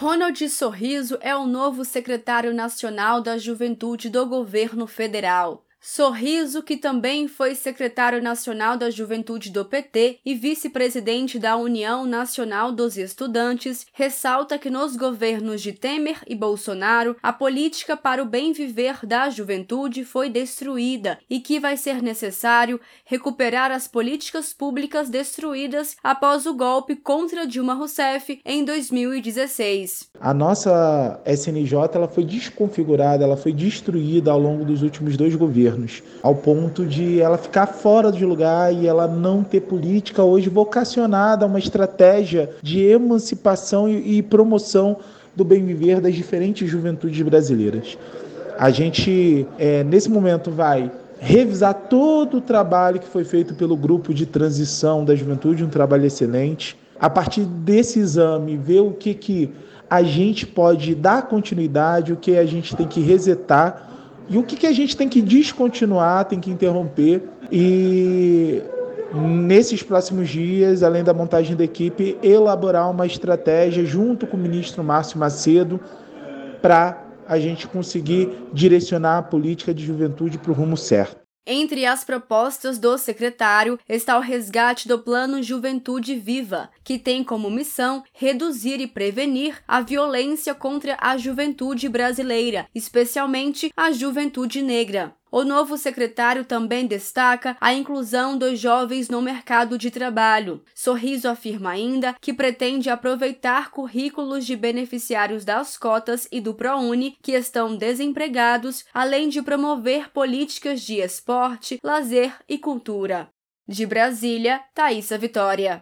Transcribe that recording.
Ronald Sorriso é o novo secretário nacional da Juventude do governo federal. Sorriso, que também foi secretário nacional da Juventude do PT e vice-presidente da União Nacional dos Estudantes, ressalta que nos governos de Temer e Bolsonaro a política para o bem viver da juventude foi destruída e que vai ser necessário recuperar as políticas públicas destruídas após o golpe contra Dilma Rousseff em 2016. A nossa SNJ ela foi desconfigurada, ela foi destruída ao longo dos últimos dois governos governos, ao ponto de ela ficar fora de lugar e ela não ter política hoje vocacionada a uma estratégia de emancipação e promoção do bem viver das diferentes juventudes brasileiras. A gente, é, nesse momento, vai revisar todo o trabalho que foi feito pelo grupo de transição da juventude, um trabalho excelente. A partir desse exame, ver o que, que a gente pode dar continuidade, o que a gente tem que resetar e o que, que a gente tem que descontinuar, tem que interromper. E nesses próximos dias, além da montagem da equipe, elaborar uma estratégia junto com o ministro Márcio Macedo para a gente conseguir direcionar a política de juventude para o rumo certo. Entre as propostas do secretário está o resgate do Plano Juventude Viva, que tem como missão reduzir e prevenir a violência contra a juventude brasileira, especialmente a juventude negra. O novo secretário também destaca a inclusão dos jovens no mercado de trabalho. Sorriso afirma ainda que pretende aproveitar currículos de beneficiários das cotas e do ProUni que estão desempregados, além de promover políticas de esporte, lazer e cultura. De Brasília, Thaisa Vitória.